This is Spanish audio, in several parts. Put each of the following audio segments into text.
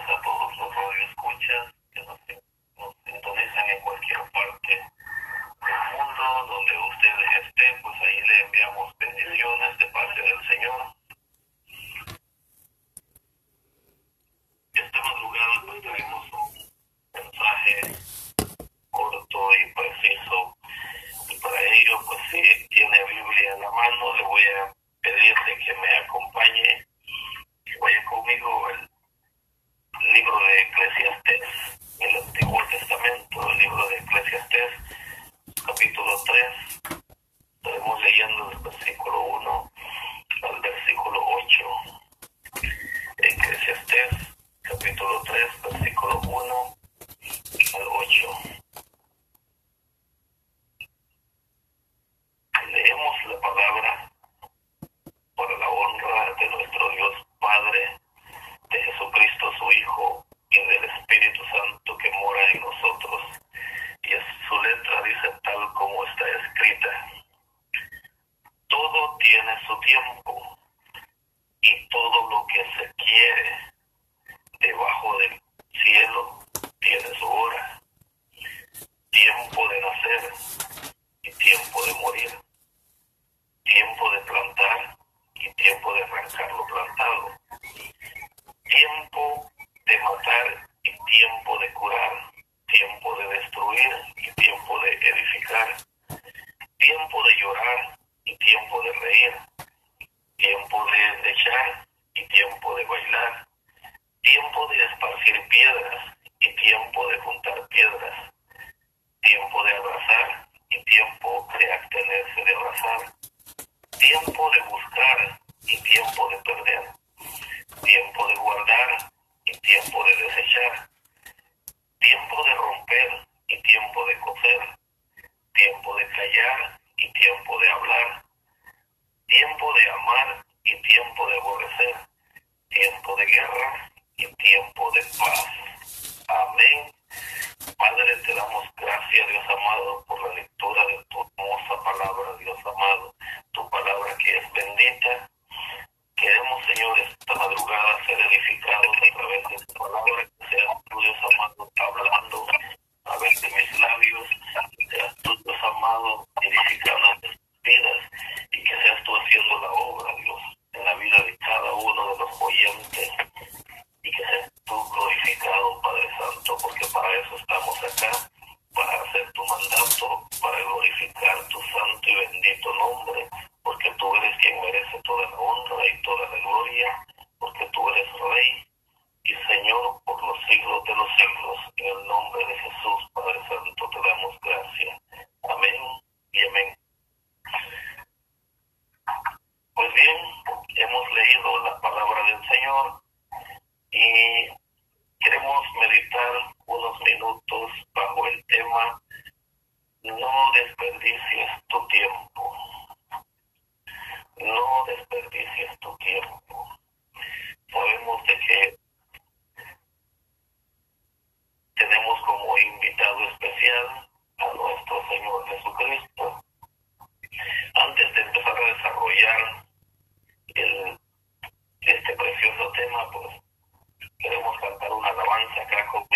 a todos los radioescuchas una alabanza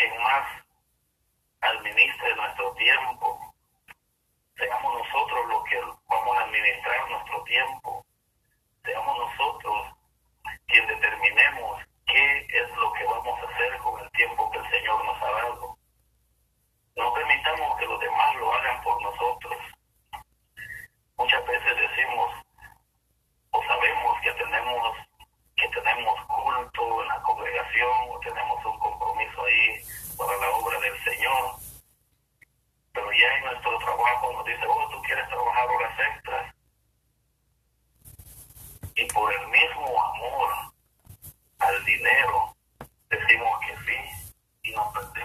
alguien más administre nuestro tiempo. Seamos nosotros los que vamos a administrar nuestro tiempo. Seamos nosotros quien determinemos qué es lo que vamos a hacer con el tiempo que el Señor nos ha dado. No permitamos que los demás lo hagan por nosotros. Muchas veces decimos o sabemos que tenemos que tenemos culto en la congregación o tenemos un compromiso ahí para la obra del Señor. Pero ya en nuestro trabajo nos dice, oh, tú quieres trabajar horas extras. Y por el mismo amor al dinero, decimos que sí y nos perdemos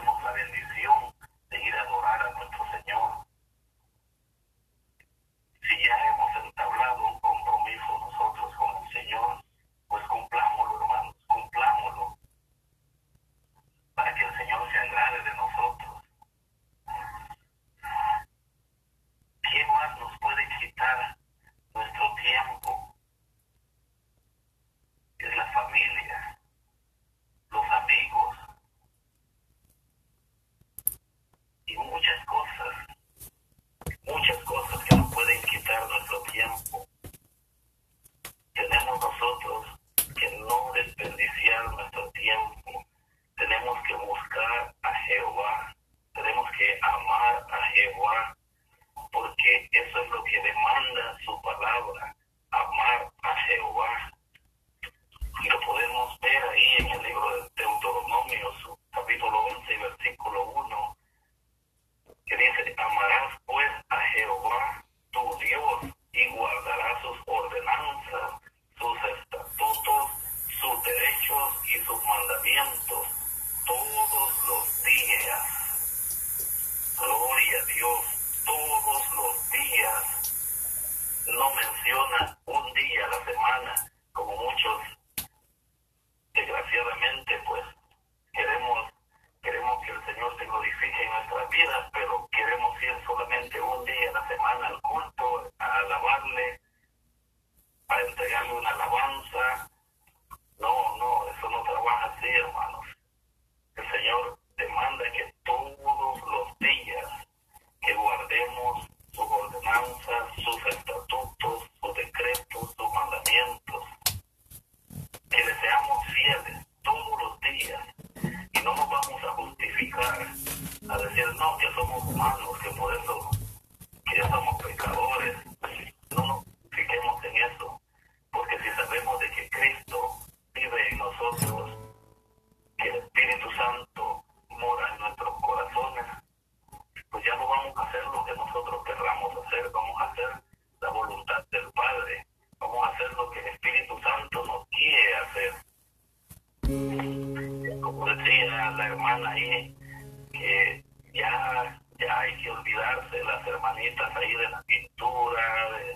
de la pintura, de,